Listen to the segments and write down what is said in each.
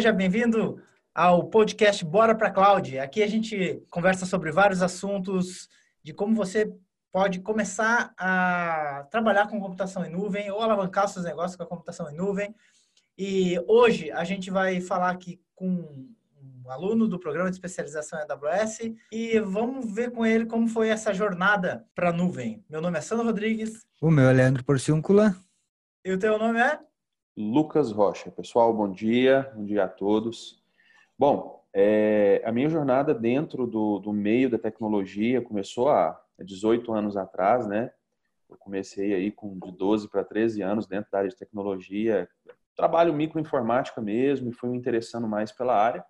seja bem-vindo ao podcast Bora para Cloud. Aqui a gente conversa sobre vários assuntos de como você pode começar a trabalhar com computação em nuvem ou alavancar seus negócios com a computação em nuvem. E hoje a gente vai falar aqui com um aluno do programa de especialização em AWS e vamos ver com ele como foi essa jornada para a nuvem. Meu nome é Sandro Rodrigues. O meu é Leandro Porciúncula. E o teu nome é? Lucas Rocha. Pessoal, bom dia, bom dia a todos. Bom, é, a minha jornada dentro do, do meio da tecnologia começou há 18 anos atrás, né? Eu comecei aí com de 12 para 13 anos dentro da área de tecnologia, trabalho microinformática mesmo e fui me interessando mais pela área,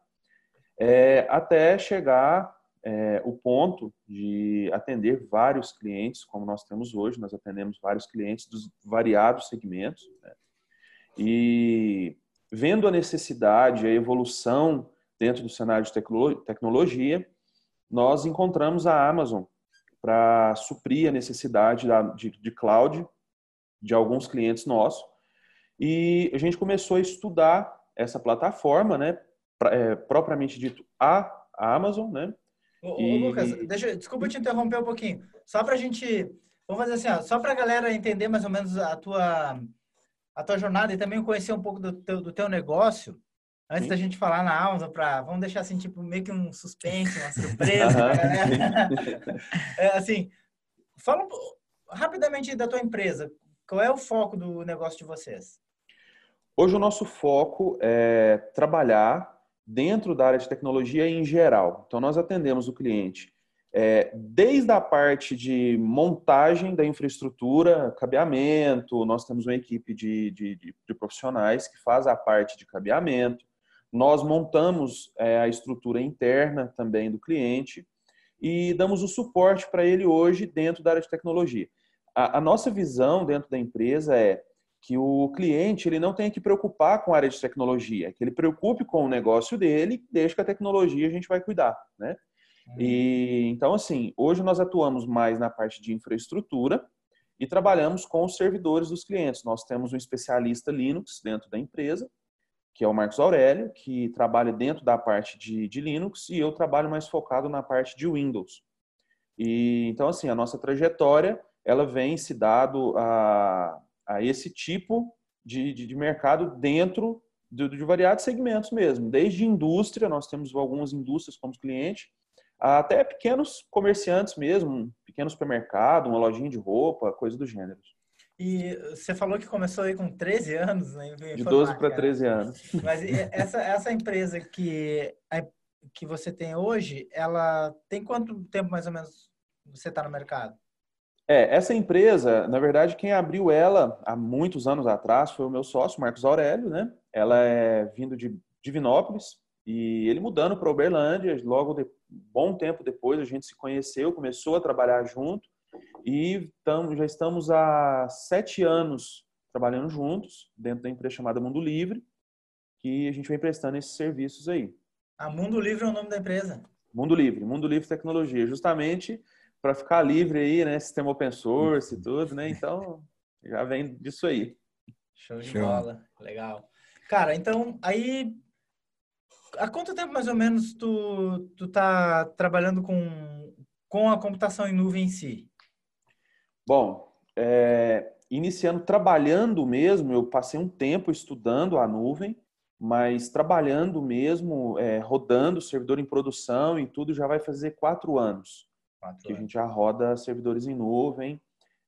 é, até chegar é, o ponto de atender vários clientes, como nós temos hoje, nós atendemos vários clientes dos variados segmentos, né? E vendo a necessidade, a evolução dentro do cenário de tecnologia, nós encontramos a Amazon para suprir a necessidade de, cloud de alguns clientes nossos. E a gente começou a estudar essa plataforma, né, é, propriamente dito a Amazon, né? Ô, e... Lucas, deixa, desculpa te interromper um pouquinho. Só para a gente, vamos fazer assim, ó, só para a galera entender mais ou menos a tua a tua jornada e também conhecer um pouco do teu, do teu negócio, antes Sim. da gente falar na Amazon, para vamos deixar assim, tipo, meio que um suspense, uma surpresa. é, assim, fala rapidamente da tua empresa. Qual é o foco do negócio de vocês? Hoje o nosso foco é trabalhar dentro da área de tecnologia em geral. Então, nós atendemos o cliente é, desde a parte de montagem da infraestrutura, cabeamento, nós temos uma equipe de, de, de profissionais que faz a parte de cabeamento, nós montamos é, a estrutura interna também do cliente e damos o suporte para ele hoje dentro da área de tecnologia. A, a, nossa visão dentro da empresa é que o cliente ele não tenha que preocupar com a área de tecnologia, que ele preocupe com o negócio dele, desde que a tecnologia a gente vai cuidar, né? E então assim, hoje nós atuamos mais na parte de infraestrutura e trabalhamos com os servidores dos clientes. Nós temos um especialista Linux dentro da empresa, que é o Marcos Aurélio, que trabalha dentro da parte de, de Linux e eu trabalho mais focado na parte de Windows. E então assim, a nossa trajetória ela vem se dado a, a esse tipo de, de, de mercado dentro de, de variados segmentos mesmo, desde indústria, nós temos algumas indústrias como cliente, até pequenos comerciantes mesmo, pequeno supermercado, uma lojinha de roupa, coisa do gênero. E você falou que começou aí com 13 anos, né? De 12 para 13 anos. Mas essa, essa empresa que, que você tem hoje, ela tem quanto tempo mais ou menos você está no mercado? É, essa empresa, na verdade, quem abriu ela há muitos anos atrás foi o meu sócio, Marcos Aurélio, né? Ela é vindo de Divinópolis, e ele mudando para Uberlândia, logo de bom tempo depois a gente se conheceu, começou a trabalhar junto e tamo, já estamos há sete anos trabalhando juntos dentro da empresa chamada Mundo Livre, que a gente vem prestando esses serviços aí. A ah, Mundo Livre é o nome da empresa? Mundo Livre, Mundo Livre Tecnologia, justamente para ficar livre aí, né, sistema open source e tudo, né? Então, já vem disso aí. Show de Show. bola, legal. Cara, então aí há quanto tempo mais ou menos tu, tu tá trabalhando com, com a computação em nuvem em si? Bom, é, iniciando trabalhando mesmo, eu passei um tempo estudando a nuvem, mas trabalhando mesmo, é, rodando servidor em produção e tudo, já vai fazer quatro anos quatro que anos. a gente já roda servidores em nuvem.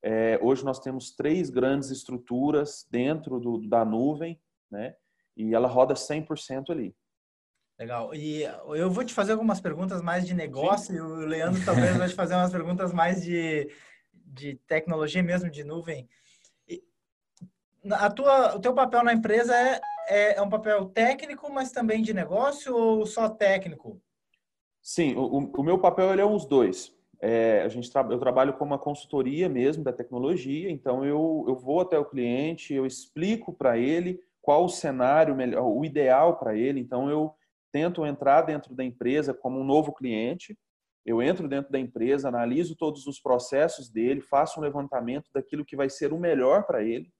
É, hoje nós temos três grandes estruturas dentro do, da nuvem, né? E ela roda 100% ali. Legal. E eu vou te fazer algumas perguntas mais de negócio Sim. e o Leandro talvez vai te fazer umas perguntas mais de, de tecnologia mesmo, de nuvem. E a tua, o teu papel na empresa é, é, é um papel técnico, mas também de negócio ou só técnico? Sim, o, o meu papel ele é os dois. É, a gente tra eu trabalho com uma consultoria mesmo da tecnologia, então eu, eu vou até o cliente, eu explico para ele qual o cenário melhor, o ideal para ele. Então eu tento entrar dentro da empresa como um novo cliente. Eu entro dentro da empresa, analiso todos os processos dele, faço um levantamento daquilo que vai ser o melhor para ele,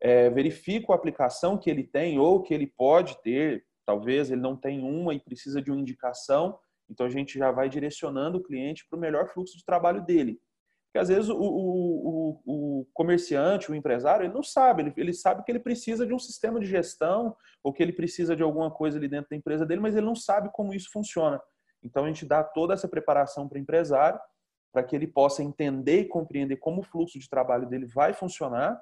é, verifico a aplicação que ele tem ou que ele pode ter talvez ele não tem uma e precisa de uma indicação, então a gente já vai direcionando o cliente para o melhor fluxo de trabalho dele. Porque às vezes o, o, o, o, comerciante, o empresário, ele não sabe, ele, ele sabe que ele precisa de um sistema de gestão ou que ele precisa de alguma coisa ali dentro da empresa dele, mas ele não sabe como isso funciona. Então a gente dá toda essa preparação para o empresário para que ele possa entender e compreender como o fluxo de trabalho dele vai funcionar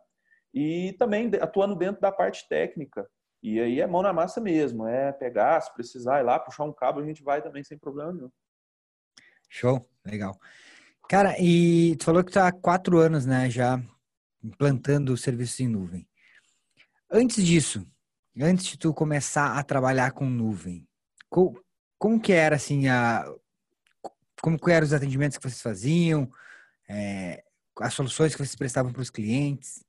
e também atuando dentro da parte técnica. E aí é mão na massa mesmo, é pegar, se precisar ir lá, puxar um cabo, a gente vai também sem problema nenhum. Show, legal. Cara, e tu falou que tá há quatro anos, né, já implantando serviços em nuvem. Antes disso, antes de tu começar a trabalhar com nuvem, como, como que era assim a como que eram os atendimentos que vocês faziam, é, as soluções que vocês prestavam para os clientes?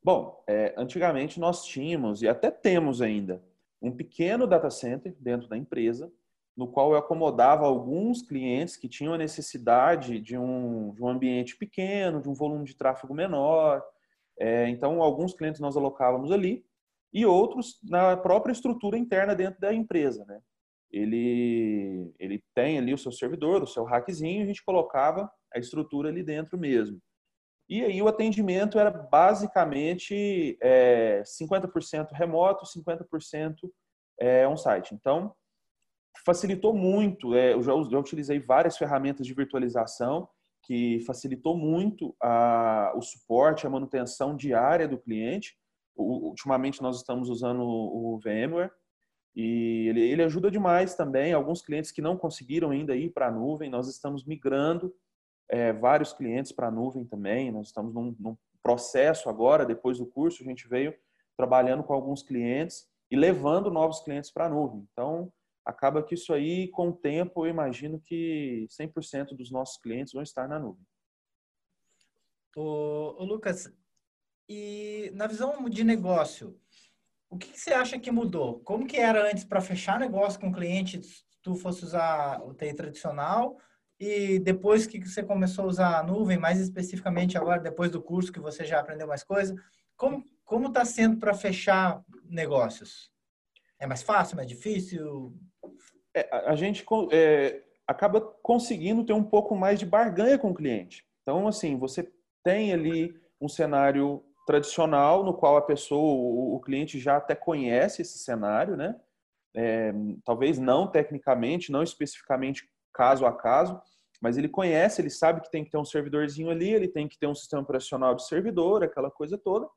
Bom, é, antigamente nós tínhamos, e até temos ainda, um pequeno data center dentro da empresa, no qual eu acomodava alguns clientes que tinham a necessidade de um, de um ambiente pequeno, de um volume de tráfego menor. É, então, alguns clientes nós alocávamos ali e outros na própria estrutura interna dentro da empresa. Né? Ele, ele tem ali o seu servidor, o seu rackzinho, a gente colocava a estrutura ali dentro mesmo. E aí o atendimento era basicamente é, 50% remoto, 50% é, on-site. Então, facilitou muito. É, eu já, já, utilizei várias ferramentas de virtualização que facilitou muito a, o suporte, a manutenção diária do cliente. O, ultimamente nós estamos usando o, VMware e ele, ele ajuda demais também. Alguns clientes que não conseguiram ainda ir para a nuvem, nós estamos migrando é, vários clientes para a nuvem também. Nós estamos num, num, processo agora, depois do curso, a gente veio trabalhando com alguns clientes e levando novos clientes para a nuvem. Então, acaba que isso aí, com o tempo, eu imagino que 100% dos nossos clientes vão estar na nuvem. Ô, ô Lucas, e na visão de negócio, o que, que você acha que mudou? Como que era antes para fechar negócio com cliente, tu fosse usar o TI tradicional e depois que você começou a usar a nuvem, mais especificamente agora, depois do curso que você já aprendeu mais coisa, como como está sendo para fechar negócios? É mais fácil, mais difícil? É, a gente é, acaba conseguindo ter um pouco mais de barganha com o cliente. Então, assim, você tem ali um cenário tradicional no qual a pessoa, o, cliente já até conhece esse cenário, né? É, talvez não tecnicamente, não especificamente caso a caso, mas ele conhece, ele sabe que tem que ter um servidorzinho ali, ele tem que ter um sistema operacional de servidor, aquela coisa toda.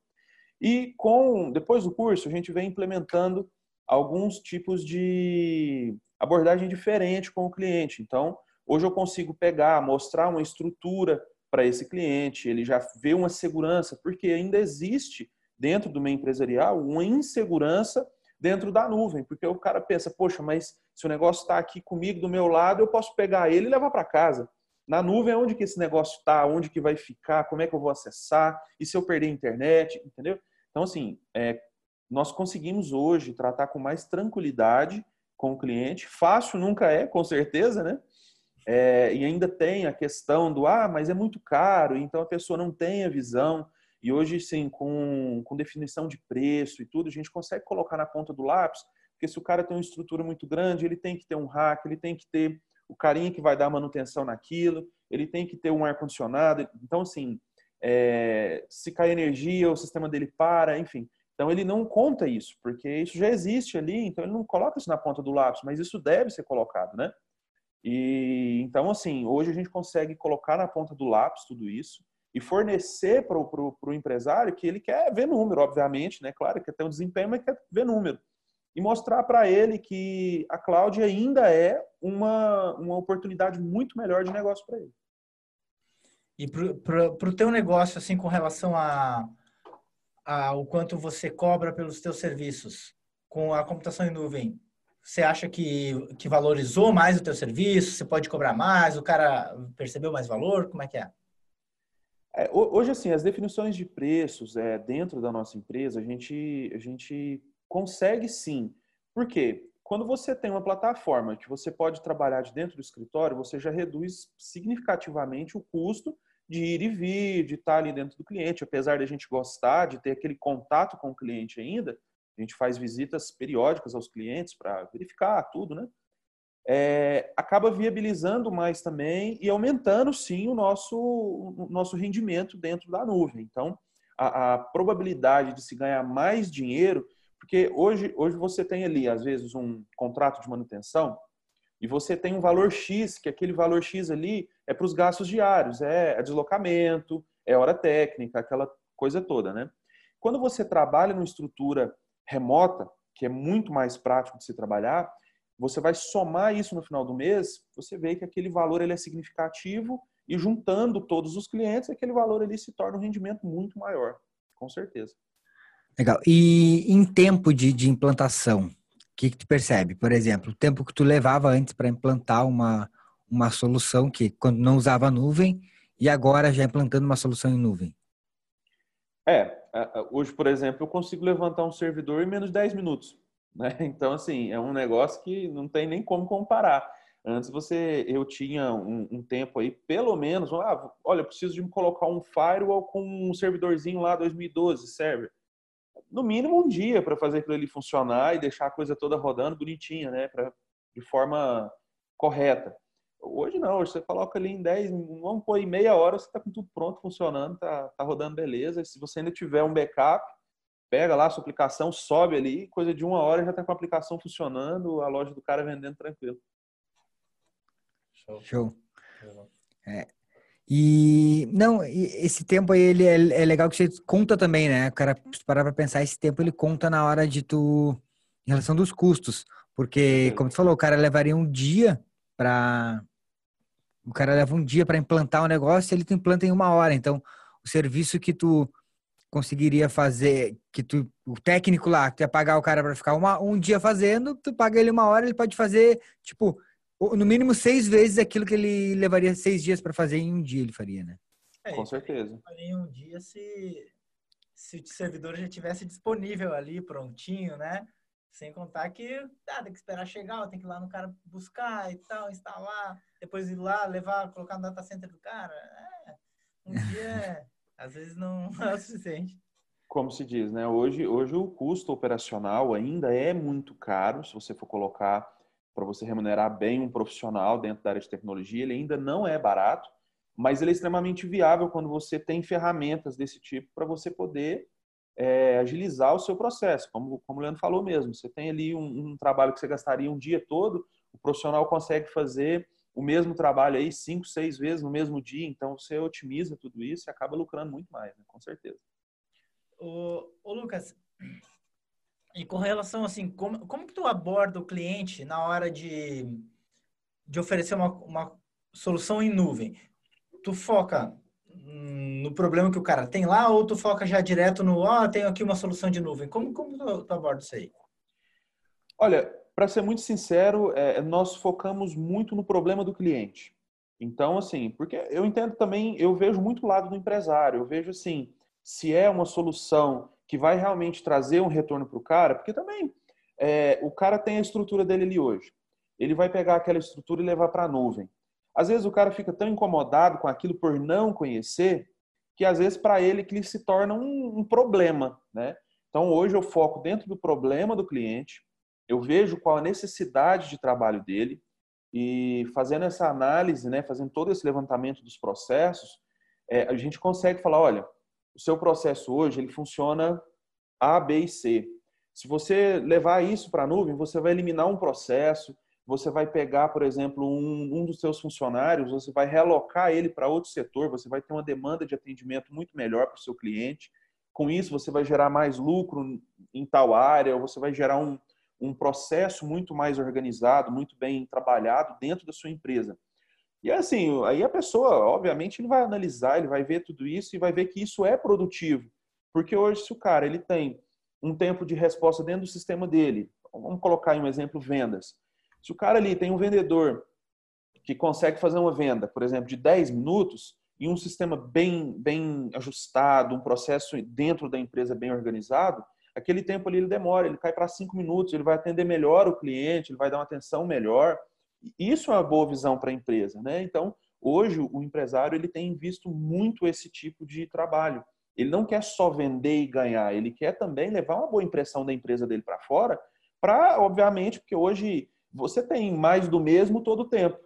E com depois do curso, a gente vem implementando alguns tipos de abordagem diferente com o cliente. Então, hoje eu consigo pegar, mostrar uma estrutura para esse cliente, ele já vê uma segurança, porque ainda existe dentro do meio empresarial uma insegurança dentro da nuvem, porque o cara pensa, poxa, mas se o negócio está aqui comigo, do meu lado, eu posso pegar ele e levar para casa. Na nuvem, onde que esse negócio está, onde que vai ficar, como é que eu vou acessar, e se eu perder a internet, entendeu? Então, assim, é, nós conseguimos hoje tratar com mais tranquilidade com o cliente. Fácil nunca é, com certeza, né? É, e ainda tem a questão do, ah, mas é muito caro, então a pessoa não tem a visão. E hoje, sim, com, com definição de preço e tudo, a gente consegue colocar na ponta do lápis porque se o cara tem uma estrutura muito grande, ele tem que ter um rack, ele tem que ter o carinha que vai dar manutenção naquilo, ele tem que ter um ar-condicionado. Então, assim, é, se cai energia, o sistema dele para, enfim. Então, ele não conta isso, porque isso já existe ali, então ele não coloca isso na ponta do lápis, mas isso deve ser colocado, né? E então, assim, hoje a gente consegue colocar na ponta do lápis tudo isso e fornecer para o empresário que ele quer ver número, obviamente, né? Claro, quer ter um desempenho, mas quer ver número e mostrar para ele que a cloud ainda é uma, uma oportunidade muito melhor de negócio para ele. E para o teu negócio, assim, com relação a, a o quanto você cobra pelos teus serviços com a computação em nuvem, você acha que, que valorizou mais o teu serviço? Você pode cobrar mais? O cara percebeu mais valor? Como é que é? é hoje, assim, as definições de preços é, dentro da nossa empresa, a gente, a gente Consegue sim. Por quê? Quando você tem uma plataforma que você pode trabalhar de dentro do escritório, você já reduz significativamente o custo de ir e vir, de estar ali dentro do cliente. Apesar de a gente gostar de ter aquele contato com o cliente ainda, a gente faz visitas periódicas aos clientes para verificar tudo, né? É, acaba viabilizando mais também e aumentando sim o nosso, o nosso rendimento dentro da nuvem. Então, a, a, probabilidade de se ganhar mais dinheiro, porque hoje, hoje você tem ali, às vezes, um contrato de manutenção e você tem um valor X, que aquele valor X ali é para os gastos diários, é, é deslocamento, é hora técnica, aquela coisa toda, né? Quando você trabalha numa estrutura remota, que é muito mais prático de se trabalhar, você vai somar isso no final do mês, você vê que aquele valor ele é significativo e juntando todos os clientes, aquele valor ali se torna um rendimento muito maior, com certeza. Legal. E em tempo de, de implantação, que, que tu percebe? Por exemplo, o tempo que tu levava antes para implantar uma, uma solução que quando não usava nuvem e agora já implantando uma solução em nuvem? É, hoje, por exemplo, eu consigo levantar um servidor em menos de 10 minutos. Né? Então, assim, é um negócio que não tem nem como comparar. Antes você, eu tinha um, um tempo aí, pelo menos, ah, olha, preciso de colocar um firewall com um servidorzinho lá 2012 server. No mínimo um dia para fazer aquilo ali funcionar e deixar a coisa toda rodando bonitinha, né? Pra, de forma correta. Hoje não, hoje você coloca ali em 10, vamos pôr em meia hora, você está com tudo pronto, funcionando, tá, tá rodando beleza. E se você ainda tiver um backup, pega lá a sua aplicação, sobe ali, coisa de uma hora já está com a aplicação funcionando, a loja do cara vendendo tranquilo. Show. Show. É. E não, esse tempo aí ele é, é, legal que você conta também, né? O cara parar para pensar esse tempo ele conta na hora de tu em relação dos custos, porque como tu falou, o cara levaria um dia para o cara leva um dia para implantar um negócio, ele tu implanta em uma hora. Então, o serviço que tu conseguiria fazer, que tu, o técnico lá, que tu ia pagar o cara para ficar uma, um dia fazendo, tu paga ele uma hora, ele pode fazer, tipo, no mínimo seis vezes aquilo que ele levaria seis dias para fazer em um dia, ele faria, né? É, Com certeza. Faria em um dia se, se o servidor já tivesse disponível ali, prontinho, né? Sem contar que ah, tem que esperar chegar, tem que ir lá no cara buscar e tal, instalar, depois ir lá, levar, colocar no data center do cara. É, um dia, às vezes, não é o suficiente. Como se diz, né? Hoje, hoje o custo operacional ainda é muito caro, se você for colocar para você remunerar bem um profissional dentro da área de tecnologia, ele ainda não é barato, mas ele é extremamente viável quando você tem ferramentas desse tipo para você poder é, agilizar o seu processo, como, como o Leandro falou mesmo. Você tem ali um, um, trabalho que você gastaria um dia todo, o profissional consegue fazer o mesmo trabalho aí cinco, seis vezes no mesmo dia, então você otimiza tudo isso e acaba lucrando muito mais, né? com certeza. Ô, ô, Lucas, e com relação assim, como, como que tu aborda o cliente na hora de, de oferecer uma, uma solução em nuvem? Tu foca no problema que o cara tem lá ou tu foca já direto no, ó, oh, tenho aqui uma solução de nuvem? Como, como tu, tu aborda isso aí? Olha, para ser muito sincero, é, nós focamos muito no problema do cliente. Então, assim, porque eu entendo também, eu vejo muito o lado do empresário, eu vejo assim, se é uma solução que vai realmente trazer um retorno para o cara, porque também é, o cara tem a estrutura dele ali hoje. Ele vai pegar aquela estrutura e levar para a nuvem. Às vezes o cara fica tão incomodado com aquilo por não conhecer, que às vezes para ele que se torna um, um problema, né? Então hoje eu foco dentro do problema do cliente, eu vejo qual a necessidade de trabalho dele e fazendo essa análise, né, fazendo todo esse levantamento dos processos, é, a gente consegue falar, olha, o seu processo hoje ele funciona A, B e C. Se você levar isso para a nuvem, você vai eliminar um processo, você vai pegar, por exemplo, um, um dos seus funcionários, você vai realocar ele para outro setor, você vai ter uma demanda de atendimento muito melhor para o seu cliente. Com isso, você vai gerar mais lucro em tal área, ou você vai gerar um, um processo muito mais organizado, muito bem trabalhado dentro da sua empresa. E assim, aí a pessoa, obviamente, ele vai analisar, ele vai ver tudo isso e vai ver que isso é produtivo. Porque hoje, se o cara ele tem um tempo de resposta dentro do sistema dele, vamos colocar em um exemplo vendas. Se o cara ali tem um vendedor que consegue fazer uma venda, por exemplo, de 10 minutos, e um sistema bem, bem ajustado, um processo dentro da empresa bem organizado, aquele tempo ali ele demora, ele cai para 5 minutos, ele vai atender melhor o cliente, ele vai dar uma atenção melhor. Isso é uma boa visão para a empresa, né? Então, hoje o empresário ele tem visto muito esse tipo de trabalho. Ele não quer só vender e ganhar, ele quer também levar uma boa impressão da empresa dele para fora, para, obviamente, porque hoje você tem mais do mesmo todo o tempo.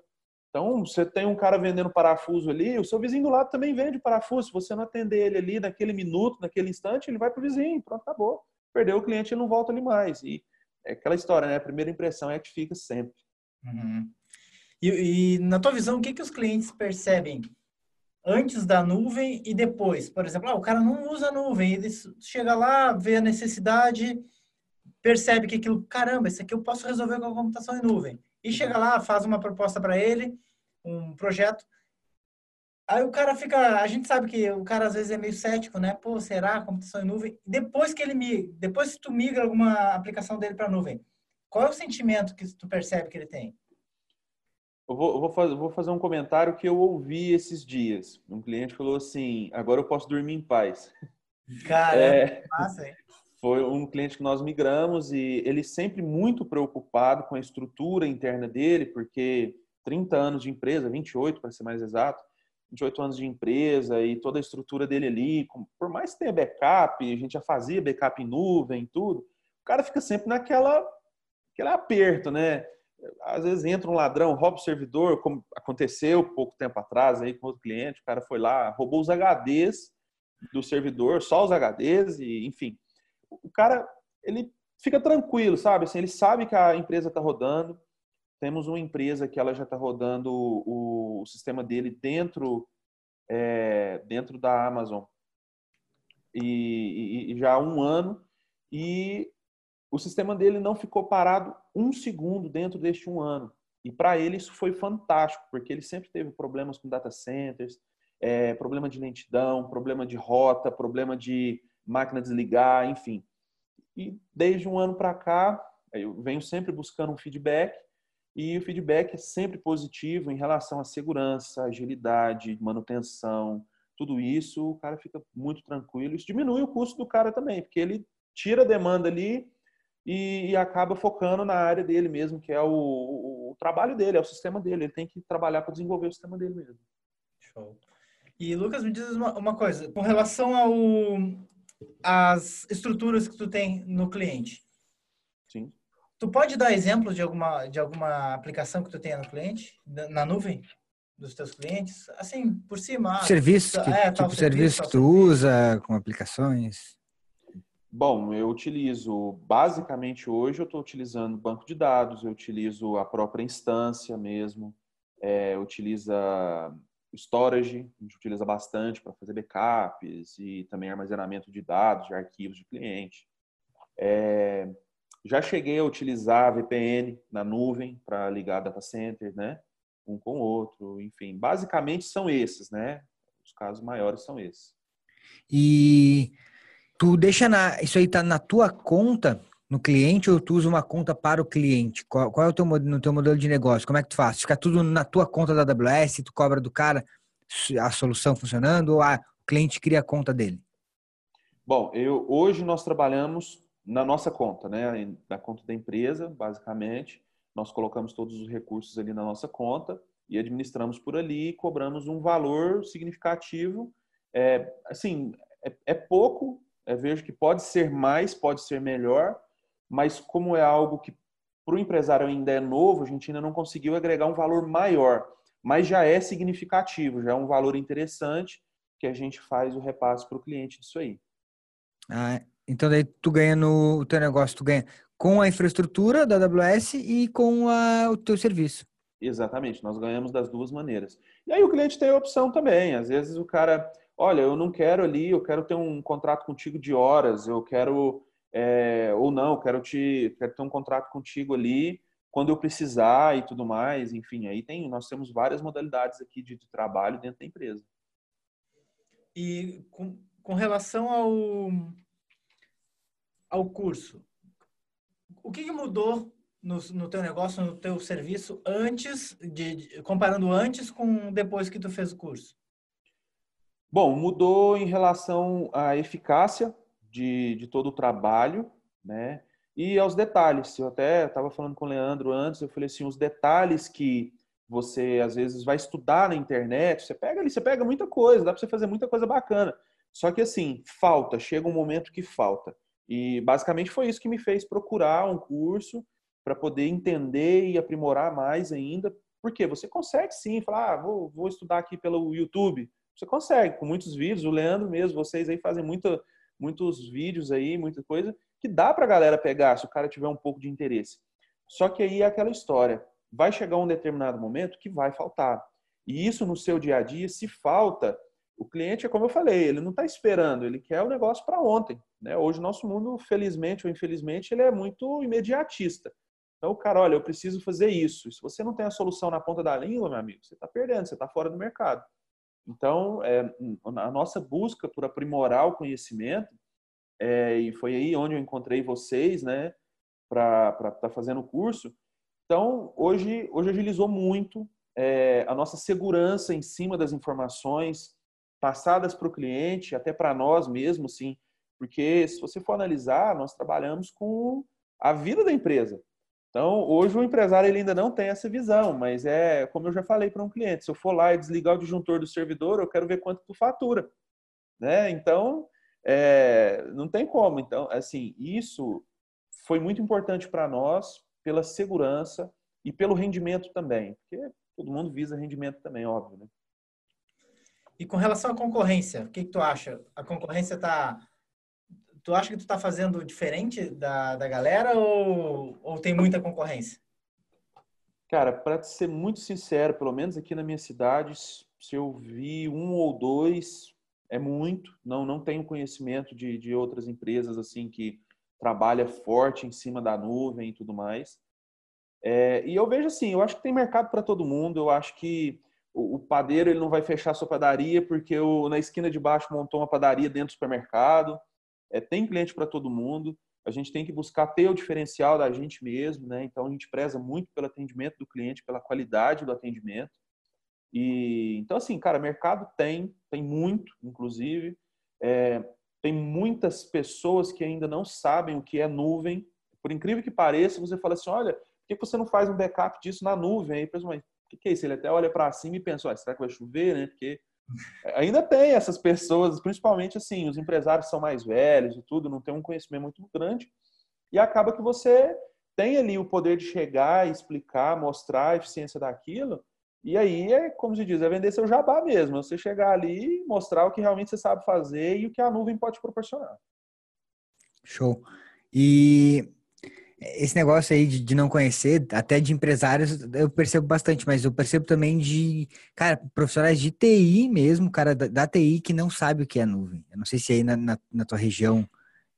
Então, você tem um cara vendendo parafuso ali, o seu vizinho do lado também vende parafuso. Se você não atender ele ali naquele minuto, naquele instante, ele vai para o vizinho, pronto, acabou. Perdeu o cliente, ele não volta ali mais. E é aquela história, né? A primeira impressão é que fica sempre. Uhum. E, e, na tua visão, o que, que os clientes percebem antes da nuvem e depois? Por exemplo, ah, o cara não usa a nuvem, ele chega lá, vê a necessidade, percebe que aquilo, caramba, isso aqui eu posso resolver com a computação em nuvem. E chega lá, faz uma proposta para ele, um projeto. Aí o cara fica, a gente sabe que o cara às vezes é meio cético, né? Pô, será computação em nuvem? Depois que ele migra, depois que tu migra alguma aplicação dele para nuvem, qual é o sentimento que tu percebe que ele tem? Eu vou, eu vou, fazer, vou fazer um comentário que eu ouvi esses dias. Um cliente falou assim: agora eu posso dormir em paz. Cara, é, massa, hein? Foi um cliente que nós migramos e ele sempre muito preocupado com a estrutura interna dele, porque 30 anos de empresa, 28 para ser mais exato, 28 anos de empresa e toda a estrutura dele ali, por mais que tenha backup, a gente já fazia backup em nuvem, tudo, o cara fica sempre naquela aquele aperto, né? às vezes entra um ladrão, rouba o servidor, como aconteceu pouco tempo atrás aí com outro cliente, o cara foi lá, roubou os HDs do servidor, só os HDs e enfim. O cara, ele fica tranquilo, sabe? Assim, ele sabe que a empresa está rodando. Temos uma empresa que ela já está rodando o, o, sistema dele dentro é, dentro da Amazon e, e, e já há um ano e o sistema dele não ficou parado um segundo dentro deste um ano. E para ele isso foi fantástico, porque ele sempre teve problemas com data centers, é, problema de lentidão, problema de rota, problema de máquina desligar, enfim. E desde um ano para cá, eu venho sempre buscando um feedback, e o feedback é sempre positivo em relação à segurança, agilidade, manutenção, tudo isso, o cara fica muito tranquilo. Isso diminui o custo do cara também, porque ele tira a demanda ali e, e, acaba focando na área dele mesmo, que é o, o, o, trabalho dele, é o sistema dele. Ele tem que trabalhar para desenvolver o sistema dele mesmo. Show. E Lucas, me diz uma, uma coisa, com relação ao as estruturas que tu tem no cliente. Sim. Tu pode dar exemplos de alguma de alguma aplicação que tu tenha no cliente, na nuvem? dos teus clientes, assim, por cima. Serviço, que, é, tipo serviço, serviço que tu serviço. usa com aplicações. Bom, eu utilizo basicamente hoje eu estou utilizando banco de dados, eu utilizo a própria instância mesmo, é, utiliza storage, a gente utiliza bastante para fazer backups e também armazenamento de dados, de arquivos de cliente. É, já cheguei a utilizar VPN na nuvem para ligar data center, né? Um com o outro, enfim. Basicamente são esses, né? Os casos maiores são esses. E Tu deixa na, isso aí tá na tua conta no cliente ou tu usa uma conta para o cliente? Qual, qual é o teu, no teu modelo de negócio? Como é que tu faz? Fica tudo na tua conta da AWS, tu cobra do cara a solução funcionando ou o cliente cria a conta dele? Bom, eu, hoje nós trabalhamos na nossa conta, né? Na conta da empresa, basicamente. Nós colocamos todos os recursos ali na nossa conta e administramos por ali e cobramos um valor significativo. É, assim, é, é pouco eu vejo que pode ser mais, pode ser melhor, mas como é algo que para o empresário ainda é novo, a gente ainda não conseguiu agregar um valor maior, mas já é significativo, já é um valor interessante que a gente faz o repasse para o cliente disso aí. Ah, então daí tu ganha no o teu negócio, tu ganha com a infraestrutura da AWS e com a, o teu serviço. Exatamente, nós ganhamos das duas maneiras. E aí o cliente tem a opção também. Às vezes o cara olha, eu não quero ali, eu quero ter um contrato contigo de horas, eu quero, é, ou não, eu quero, te, quero ter um contrato contigo ali quando eu precisar e tudo mais, enfim, aí tem, nós temos várias modalidades aqui de, de trabalho dentro da empresa. E com, com relação ao, ao curso, o que, que mudou no, no teu negócio, no teu serviço, antes, de, de, comparando antes com depois que tu fez o curso? Bom, mudou em relação à eficácia de, de todo o trabalho, né? E aos detalhes. Eu até estava falando com o Leandro antes, eu falei assim, os detalhes que você às vezes vai estudar na internet, você pega ali, você pega muita coisa, dá para você fazer muita coisa bacana. Só que assim, falta, chega um momento que falta. E basicamente foi isso que me fez procurar um curso para poder entender e aprimorar mais ainda. Porque você consegue sim falar, ah, vou, vou estudar aqui pelo YouTube. Você consegue, com muitos vídeos. O Leandro mesmo, vocês aí fazem muita, muitos vídeos aí, muita coisa, que dá para a galera pegar se o cara tiver um pouco de interesse. Só que aí é aquela história. Vai chegar um determinado momento que vai faltar. E isso no seu dia a dia, se falta, o cliente é como eu falei, ele não está esperando, ele quer o negócio para ontem. Né? Hoje o nosso mundo, felizmente ou infelizmente, ele é muito imediatista. Então o cara, olha, eu preciso fazer isso. Se você não tem a solução na ponta da língua, meu amigo, você está perdendo, você está fora do mercado. Então, é, a nossa busca por aprimorar o conhecimento, é, e foi aí onde eu encontrei vocês, né, para estar tá fazendo o curso. Então, hoje, hoje agilizou muito é, a nossa segurança em cima das informações passadas para o cliente, até para nós mesmos, sim, porque se você for analisar, nós trabalhamos com a vida da empresa. Então, hoje o empresário ele ainda não tem essa visão, mas é como eu já falei para um cliente, se eu for lá e desligar o disjuntor do servidor, eu quero ver quanto tu fatura, né? Então, é, não tem como. Então, assim, isso foi muito importante para nós pela segurança e pelo rendimento também, porque todo mundo visa rendimento também, óbvio, né? E com relação à concorrência, o que, que tu acha? A concorrência está tu acha que tu está fazendo diferente da, da galera ou, ou tem muita concorrência? Cara, para ser muito sincero, pelo menos aqui na minha cidade, se eu vi um ou dois, é muito. Não, não tenho conhecimento de, de outras empresas assim que trabalha forte em cima da nuvem e tudo mais. É, e eu vejo assim, eu acho que tem mercado para todo mundo. Eu acho que o, o, padeiro ele não vai fechar sua padaria porque o, na esquina de baixo montou uma padaria dentro do supermercado. É, tem cliente para todo mundo. A gente tem que buscar ter o diferencial da gente mesmo, né? Então a gente preza muito pelo atendimento do cliente, pela qualidade do atendimento. E então assim, cara, mercado tem, tem muito, inclusive. É, tem muitas pessoas que ainda não sabem o que é nuvem. Por incrível que pareça, você fala assim, olha, por que você não faz um backup disso na nuvem? Aí, mas o que é isso? Ele até olha para cima e pensa, será que vai chover, né? Porque ainda tem essas pessoas, principalmente assim, os empresários são mais velhos e tudo, não tem um conhecimento muito grande, e acaba que você tem ali o poder de chegar, explicar, mostrar a eficiência daquilo, e aí é, como se diz, é vender seu jabá mesmo, você chegar ali e mostrar o que realmente você sabe fazer e o que a nuvem pode proporcionar. Show. E esse negócio aí de, de, não conhecer, até de empresários, eu percebo bastante, mas eu percebo também de, cara, profissionais de TI mesmo, cara, da, da TI que não sabe o que é nuvem. Eu não sei se aí na, na, na, tua região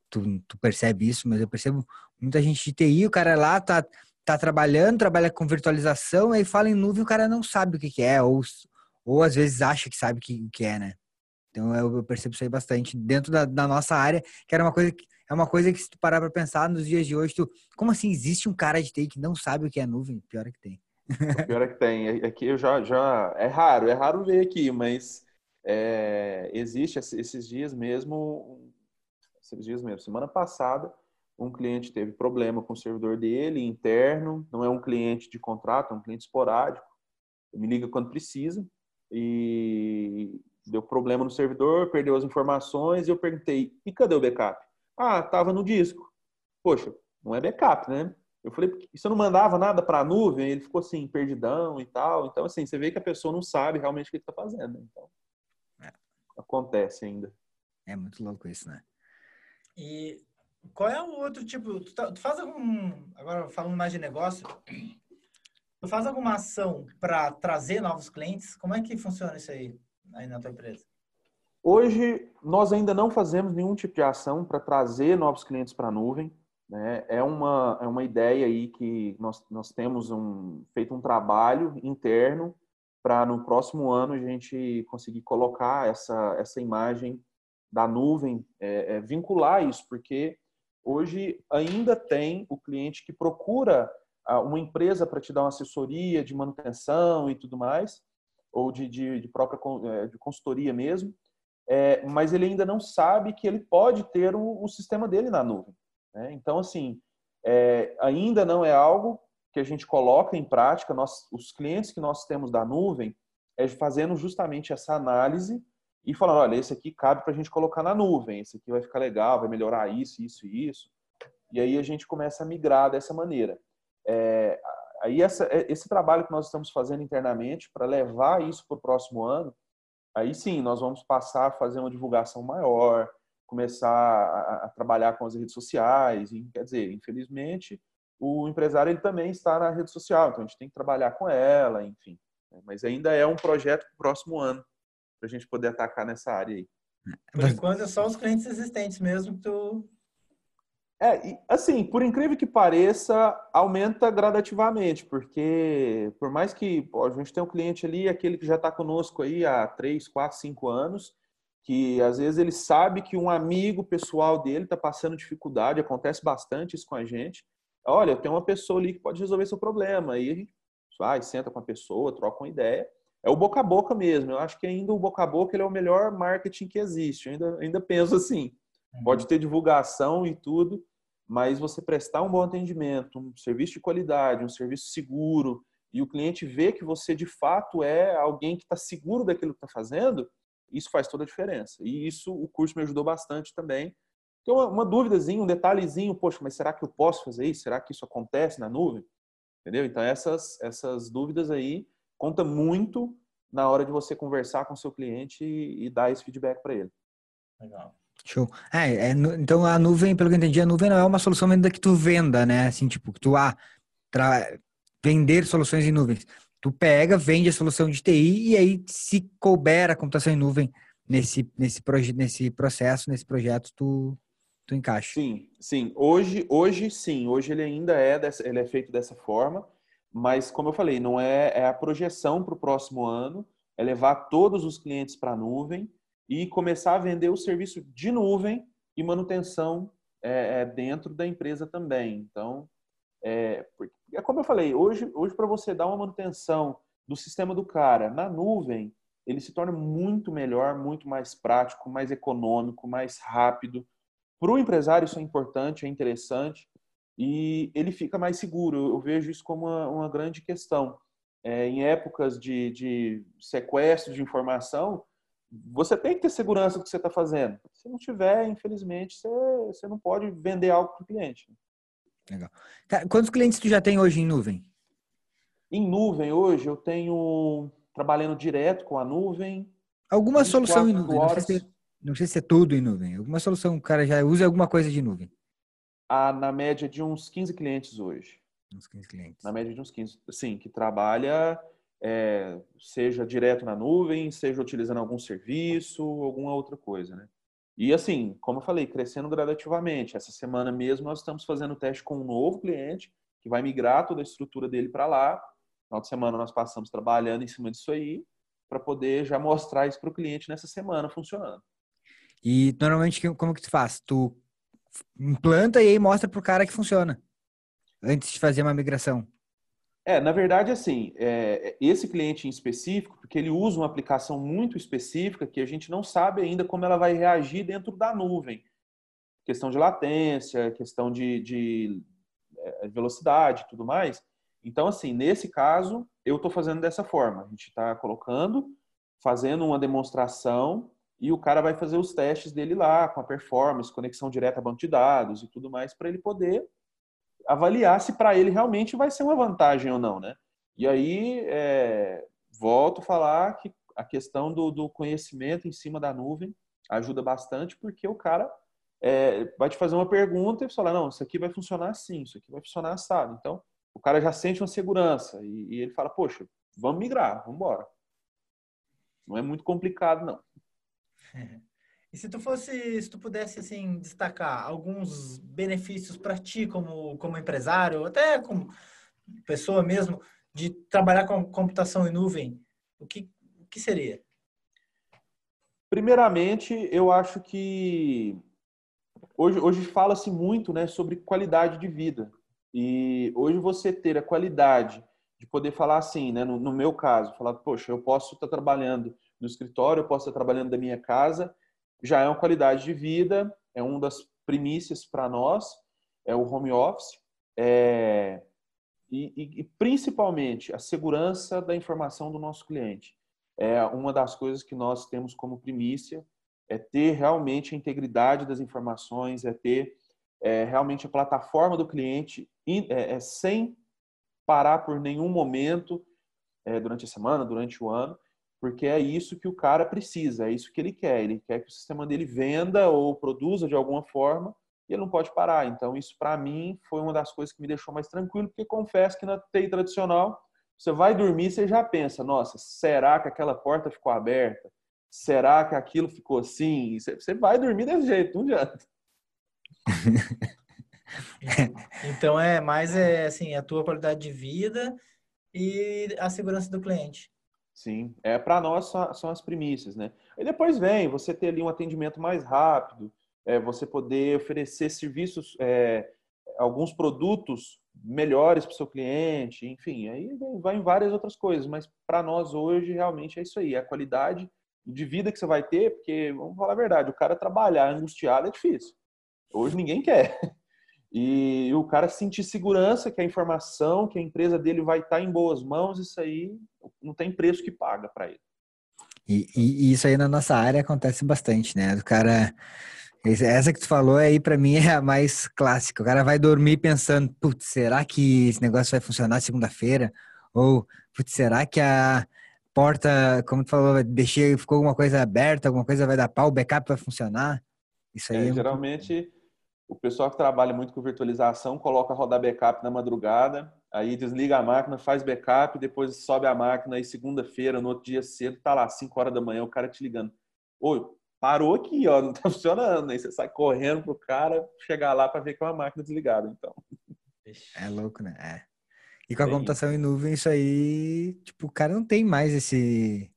tu, tu percebe isso, mas eu percebo muita gente de TI, o cara lá tá, tá trabalhando, trabalha com virtualização, aí fala em nuvem, o cara não sabe o que, que é, ou, ou às vezes acha que sabe o que, que é, né? Então eu, percebo isso aí bastante dentro da, da nossa área, que era uma coisa que é uma coisa que se tu parar para pensar nos dias de hoje, tu, como assim existe um cara de TI que não sabe o que é nuvem? Pior é que tem. Pior é que tem. Aqui eu já, já é raro, é raro ver aqui, mas é, existe esses dias mesmo, esses dias mesmo. Semana passada, um cliente teve problema com o servidor dele interno, não é um cliente de contrato, é um cliente esporádico. Me liga quando precisa e deu problema no servidor, perdeu as informações e eu perguntei: e cadê o backup? Ah, tava no disco. Poxa, não é backup, né? Eu falei, você não mandava nada para a nuvem? Ele ficou assim, perdidão e tal. Então, assim, você vê que a pessoa não sabe realmente o que ele está fazendo. Né? Então, é. acontece ainda. É muito louco isso, né? E qual é o outro tipo? Tu, tá, tu faz algum. Agora, falando mais de negócio, tu faz alguma ação para trazer novos clientes? Como é que funciona isso aí, aí na tua empresa? Hoje, nós ainda não fazemos nenhum tipo de ação para trazer novos clientes para a nuvem. Né? É, uma, é uma ideia aí que nós, nós temos um, feito um trabalho interno para no próximo ano a gente conseguir colocar essa, essa imagem da nuvem, é, é, vincular isso, porque hoje ainda tem o cliente que procura uma empresa para te dar uma assessoria de manutenção e tudo mais, ou de, de, de própria é, de consultoria mesmo, é, mas ele ainda não sabe que ele pode ter o, o sistema dele na nuvem. Né? Então, assim, é, ainda não é algo que a gente coloca em prática. Nós, os clientes que nós temos da nuvem, é fazendo justamente essa análise e falando, olha, esse aqui cabe para a gente colocar na nuvem, esse aqui vai ficar legal, vai melhorar isso, isso e isso. E aí a gente começa a migrar dessa maneira. É, aí essa, é, esse trabalho que nós estamos fazendo internamente para levar isso para o próximo ano, aí sim nós vamos passar a fazer uma divulgação maior, começar a, a trabalhar com as redes sociais. E, quer dizer, infelizmente, o empresário ele também está na rede social, então a gente tem que trabalhar com ela, enfim. Mas ainda é um projeto para o próximo ano para a gente poder atacar nessa área aí. Por enquanto é só os clientes existentes mesmo que tu. É, assim, por incrível que pareça, aumenta gradativamente, porque por mais que a gente tem um cliente ali, aquele que já está conosco aí há 3, 4, 5 anos, que às vezes ele sabe que um amigo pessoal dele está passando dificuldade, acontece bastante isso com a gente. Olha, tenho uma pessoa ali que pode resolver seu problema. Aí a gente vai, senta com a pessoa, troca uma ideia é o boca a boca mesmo. Eu acho que ainda o boca a boca ele é o melhor marketing que existe. Eu ainda, ainda penso assim. Uhum. Pode ter divulgação e tudo, mas você prestar um bom atendimento, um serviço de qualidade, um serviço seguro, e o cliente vê que você de fato é alguém que está seguro daquilo que está fazendo, isso faz toda a diferença. E isso o curso me ajudou bastante também. Tem uma, uma dúvidazinha, um detalhezinho, poxa, mas será que eu posso fazer isso? Será que isso acontece na nuvem? Entendeu? Então essas essas dúvidas aí conta muito na hora de você conversar com seu cliente e, e dar esse feedback para ele. Legal. Show. É, é, então a nuvem, pelo que eu entendi, a nuvem não é uma solução ainda que tu venda, né? Assim, tipo, que tu ah, vender soluções em nuvens. Tu pega, vende a solução de TI e aí, se couber a computação em nuvem nesse, nesse, nesse processo, nesse projeto, tu, tu encaixa. Sim, sim. Hoje, hoje sim. Hoje ele ainda é, dessa, ele é feito dessa forma. Mas, como eu falei, não é, é a projeção para o próximo ano, é levar todos os clientes para a nuvem e começar a vender o serviço de nuvem e manutenção é, é, dentro da empresa também. Então, é, é como eu falei, hoje, hoje para você dar uma manutenção do sistema do cara na nuvem, ele se torna muito melhor, muito mais prático, mais econômico, mais rápido. Para o empresário isso é importante, é interessante e ele fica mais seguro. Eu vejo isso como uma, uma grande questão. É, em épocas de, de, sequestro de informação, você tem que ter segurança do que você está fazendo. Se não tiver, infelizmente, você, você não pode vender algo para o cliente. Legal. Quantos clientes tu já tem hoje em nuvem? Em nuvem, hoje, eu tenho trabalhando direto com a nuvem. Alguma solução em nuvem? Não sei, se, não sei, se, é tudo em nuvem. Alguma solução, o cara já usa alguma coisa de nuvem a, na média de uns 15 clientes hoje. Uns 15 clientes. Na média de uns 15, sim, que trabalha, é, seja direto na nuvem, seja utilizando algum serviço, alguma outra coisa, né? E assim, como eu falei, crescendo gradativamente. Essa semana mesmo nós estamos fazendo teste com um novo cliente que vai migrar toda a estrutura dele para lá. Final de semana nós passamos trabalhando em cima disso aí para poder já mostrar isso para o cliente nessa semana funcionando. E normalmente como que tu faz? Tu implanta e aí mostra pro cara que funciona. Antes de fazer uma migração. É, na verdade, assim, é, esse cliente em específico, porque ele usa uma aplicação muito específica que a gente não sabe ainda como ela vai reagir dentro da nuvem. Questão de latência, questão de, de é, velocidade e tudo mais. Então, assim, nesse caso, eu estou fazendo dessa forma. A gente está colocando, fazendo uma demonstração e o cara vai fazer os testes dele lá, com a performance, conexão direta a banco de dados e tudo mais, para ele poder avaliar se para ele realmente vai ser uma vantagem ou não, né? E aí, é, volto a falar que a questão do, do, conhecimento em cima da nuvem ajuda bastante, porque o cara é, vai te fazer uma pergunta e falar, não, isso aqui vai funcionar assim, isso aqui vai funcionar assado. Então, o cara já sente uma segurança e, e ele fala, poxa, vamos migrar, vamos embora. Não é muito complicado, não. E se tu fosse, se tu pudesse assim destacar alguns benefícios para ti como como empresário, até como pessoa mesmo, de trabalhar com computação em nuvem, o que o que seria? Primeiramente, eu acho que hoje, hoje fala-se muito né, sobre qualidade de vida. E hoje você ter a qualidade de poder falar assim, né, no, no meu caso, falar, poxa, eu posso estar trabalhando no escritório, eu posso estar trabalhando da minha casa, já é uma qualidade de vida, é uma das primícias para nós, é o home office, é, e, e, e, principalmente a segurança da informação do nosso cliente. é uma das coisas que nós temos como primícia, é ter realmente a integridade das informações, é ter é, realmente a plataforma do cliente é, é, sem parar por nenhum momento é, durante a semana, durante o ano, porque é isso que o cara precisa, é isso que ele quer. Ele quer que o sistema dele venda ou produza de alguma forma e ele não pode parar. Então, isso para mim foi uma das coisas que me deixou mais tranquilo, porque confesso que na TI tradicional, você vai dormir, você já pensa, nossa, será que aquela porta ficou aberta? Será que aquilo ficou assim? Você vai dormir desse jeito, não adianta. então é mais é assim a tua qualidade de vida e a segurança do cliente. Sim, é para nós são as primícias, né? E depois vem você ter ali um atendimento mais rápido, é, você poder oferecer serviços, é, alguns produtos melhores para o seu cliente, enfim, aí vai em várias outras coisas, mas para nós hoje realmente é isso aí, é a qualidade de vida que você vai ter, porque vamos falar a verdade, o cara trabalhar angustiado é difícil. Hoje ninguém quer. E o cara sentir segurança que a informação, que a empresa dele vai estar em boas mãos, isso aí não tem preço que paga para ele. E, e, isso aí na nossa área acontece bastante, né? O cara. Essa que tu falou aí, para mim, é a mais clássica. O cara vai dormir pensando, putz, será que esse negócio vai funcionar segunda-feira? Ou, putz, será que a porta, como tu falou, deixei, ficou alguma coisa aberta, alguma coisa vai dar pau, o backup vai funcionar? Isso aí é, é geralmente muito o pessoal que trabalha muito com virtualização coloca rodar backup na madrugada, aí desliga a máquina, faz backup, depois sobe a máquina e segunda-feira, no outro dia cedo, tá lá, 5 horas da manhã, o cara te ligando. Oi, parou aqui, ó, não tá funcionando. Aí você sai correndo pro cara chegar lá para ver que é uma máquina desligada, então. É louco, né? É. E com a computação em nuvem, isso aí, tipo, o cara não tem mais esse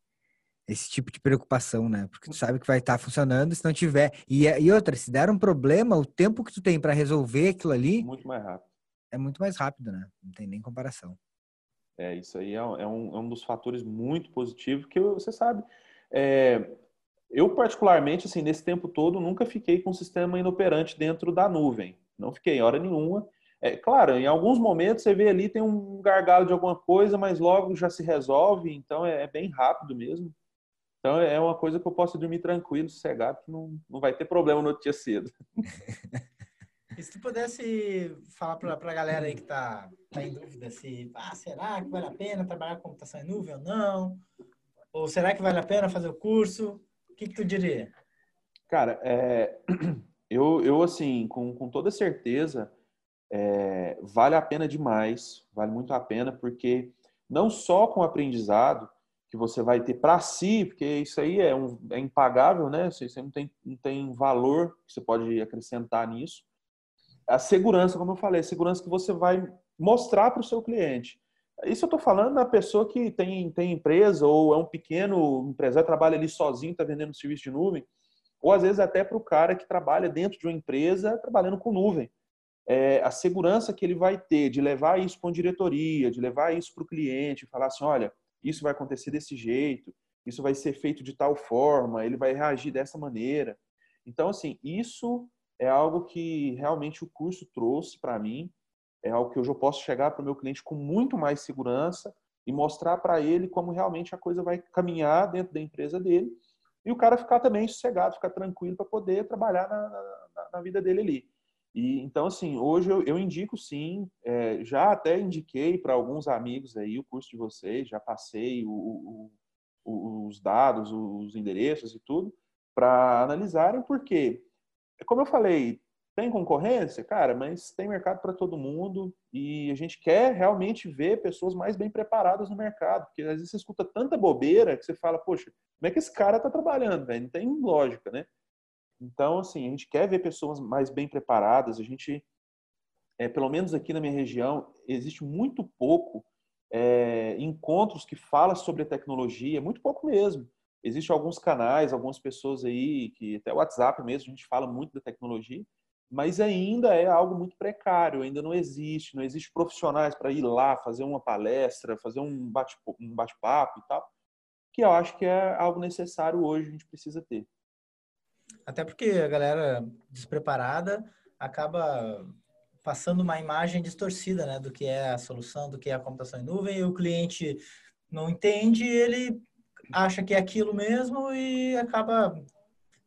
esse tipo de preocupação, né? Porque tu sabe que vai estar tá funcionando, se não tiver. E, e outra, se der um problema, o tempo que tu tem para resolver aquilo ali. Muito mais rápido. É muito mais rápido, né? Não tem nem comparação. É, isso aí é, é um, é um dos fatores muito positivos que você sabe. É, eu, particularmente, assim, nesse tempo todo, nunca fiquei com um sistema inoperante dentro da nuvem. Não fiquei em hora nenhuma. É, claro, em alguns momentos você vê ali, tem um gargalo de alguma coisa, mas logo já se resolve, então é, é bem rápido mesmo. Então é uma coisa que eu posso dormir tranquilo, sossegado, que não, não vai ter problema no outro dia cedo. E se tu pudesse falar para a galera aí que está tá em dúvida se ah, será que vale a pena trabalhar com computação em nuvem ou não? Ou será que vale a pena fazer o curso? O que, que tu diria? Cara, é, eu, eu assim, com, com toda certeza, é, vale a pena demais, vale muito a pena, porque não só com o aprendizado, que você vai ter para si, porque isso aí é, um, é impagável, né? Você não, tem, não tem valor que você pode acrescentar nisso. A segurança, como eu falei, a segurança que você vai mostrar para o seu cliente. Isso eu estou falando da pessoa que tem, tem empresa ou é um pequeno empresário, trabalha ali sozinho, está vendendo serviço de nuvem, ou às vezes até para o cara que trabalha dentro de uma empresa trabalhando com nuvem. É, a segurança que ele vai ter de levar isso para uma diretoria, de levar isso para o cliente, falar assim, olha, isso vai acontecer desse jeito, isso vai ser feito de tal forma, ele vai reagir dessa maneira. Então, assim, isso é algo que realmente o curso trouxe para mim, é algo que hoje eu posso chegar para o meu cliente com muito mais segurança e mostrar para ele como realmente a coisa vai caminhar dentro da empresa dele e o cara ficar também sossegado, ficar tranquilo para poder trabalhar na, na, na, vida dele ali. E então assim, hoje eu, eu indico sim, é, já até indiquei para alguns amigos aí o curso de vocês, já passei o, o, os dados, os endereços e tudo para analisarem, porque como eu falei, tem concorrência, cara, mas tem mercado para todo mundo e a gente quer realmente ver pessoas mais bem preparadas no mercado, porque às vezes você escuta tanta bobeira que você fala, poxa, como é que esse cara está trabalhando, velho? Não tem lógica, né? Então, assim, a gente quer ver pessoas mais bem preparadas. A gente, é, pelo menos aqui na minha região, existe muito pouco é, encontros que falam sobre a tecnologia, muito pouco mesmo. Existem alguns canais, algumas pessoas aí, que até o WhatsApp mesmo, a gente fala muito da tecnologia, mas ainda é algo muito precário, ainda não existe, não existe profissionais para ir lá fazer uma palestra, fazer um bate-papo um bate e tal, que eu acho que é algo necessário hoje, a gente precisa ter. Até porque a galera despreparada acaba passando uma imagem distorcida né, do que é a solução, do que é a computação em nuvem, e o cliente não entende, ele acha que é aquilo mesmo e acaba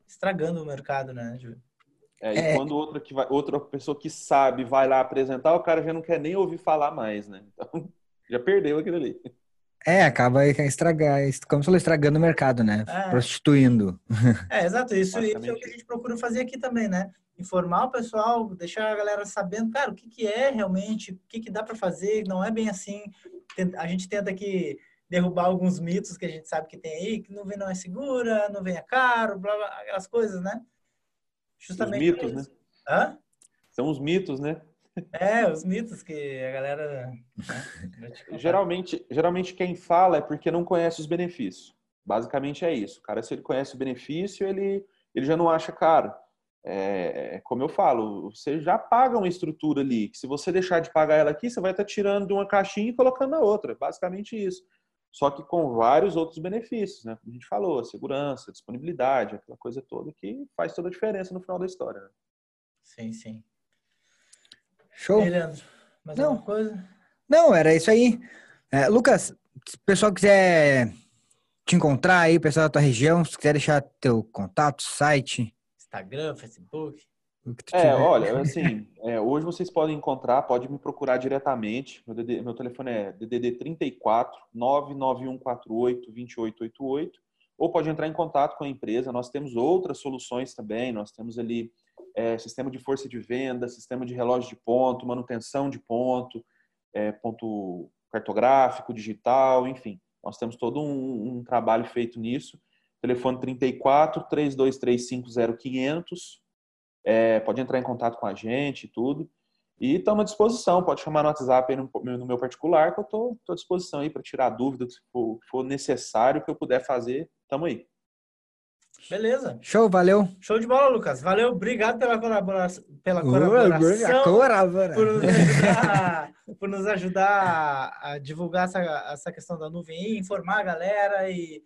estragando o mercado, né, Ju? É, e é. quando outra, que vai, outra pessoa que sabe vai lá apresentar, o cara já não quer nem ouvir falar mais, né? Então, já perdeu aquilo ali. É, acaba estragar, como você falou, estragando o mercado, né? É. Prostituindo. É, exato. Isso, isso é o que a gente procura fazer aqui também, né? Informar o pessoal, deixar a galera sabendo, cara, o que, que é realmente, o que, que dá para fazer, não é bem assim. A gente tenta aqui derrubar alguns mitos que a gente sabe que tem aí, que nuvem não é segura, nuvem é caro, blá, blá, aquelas coisas, né? Justamente. Os mitos, né? Hã? São os mitos, né? É, os mitos que a galera. Né? geralmente, geralmente quem fala é porque não conhece os benefícios. Basicamente é isso. O cara, se ele conhece o benefício, ele, ele já não acha caro. É, é, como eu falo, você já paga uma estrutura ali, que se você deixar de pagar ela aqui, você vai estar tirando de uma caixinha e colocando na outra. Basicamente isso. Só que com vários outros benefícios, né? Como a gente falou, a segurança, a disponibilidade, aquela coisa toda que faz toda a diferença no final da história. Né? Sim, sim. Show. E Leandro, mais Não. alguma coisa? Não, era isso aí. É, Lucas, se o pessoal quiser te encontrar aí, o pessoal da tua região, se quiser deixar teu contato, site. Instagram, Facebook. É, olha, assim, é, hoje vocês podem encontrar, pode me procurar diretamente. Meu, DD, meu telefone é DDD 34 99148 2888 ou pode entrar em contato com a empresa. Nós temos outras soluções também. Nós temos ali é, sistema de força de venda, sistema de relógio de ponto, manutenção de ponto, é, ponto cartográfico, digital, enfim. Nós temos todo um, um trabalho feito nisso. Telefone 34 3235 0500 é, pode entrar em contato com a gente e tudo. E estamos à disposição, pode chamar no WhatsApp no, no, meu particular, que eu estou à disposição aí para tirar dúvidas, se for, for necessário, que eu puder fazer, estamos aí. Beleza. Show, valeu. Show de bola, Lucas. Valeu, obrigado pela colaboração. Pela colaboração colaboração por, nos ajudar, por nos ajudar a divulgar essa, essa questão da nuvem e informar a galera e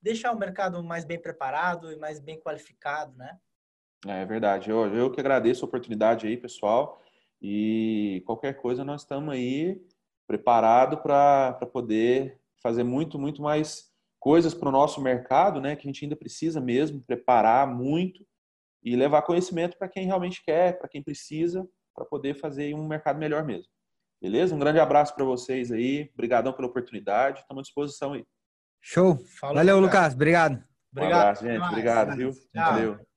deixar o mercado mais bem preparado e mais bem qualificado, né? É verdade. Eu, eu que agradeço a oportunidade aí, pessoal. E qualquer coisa nós estamos aí preparado para poder fazer muito, muito mais coisas para o nosso mercado, né? Que a gente ainda precisa mesmo preparar muito e levar conhecimento para quem realmente quer, para quem precisa, para poder fazer um mercado melhor mesmo. Beleza? Um grande abraço para vocês aí. Obrigadão pela oportunidade. Estamos à disposição aí. Show. Valeu, Lucas. Obrigado. Obrigado. Um abraço, gente. Obrigado, viu? Valeu.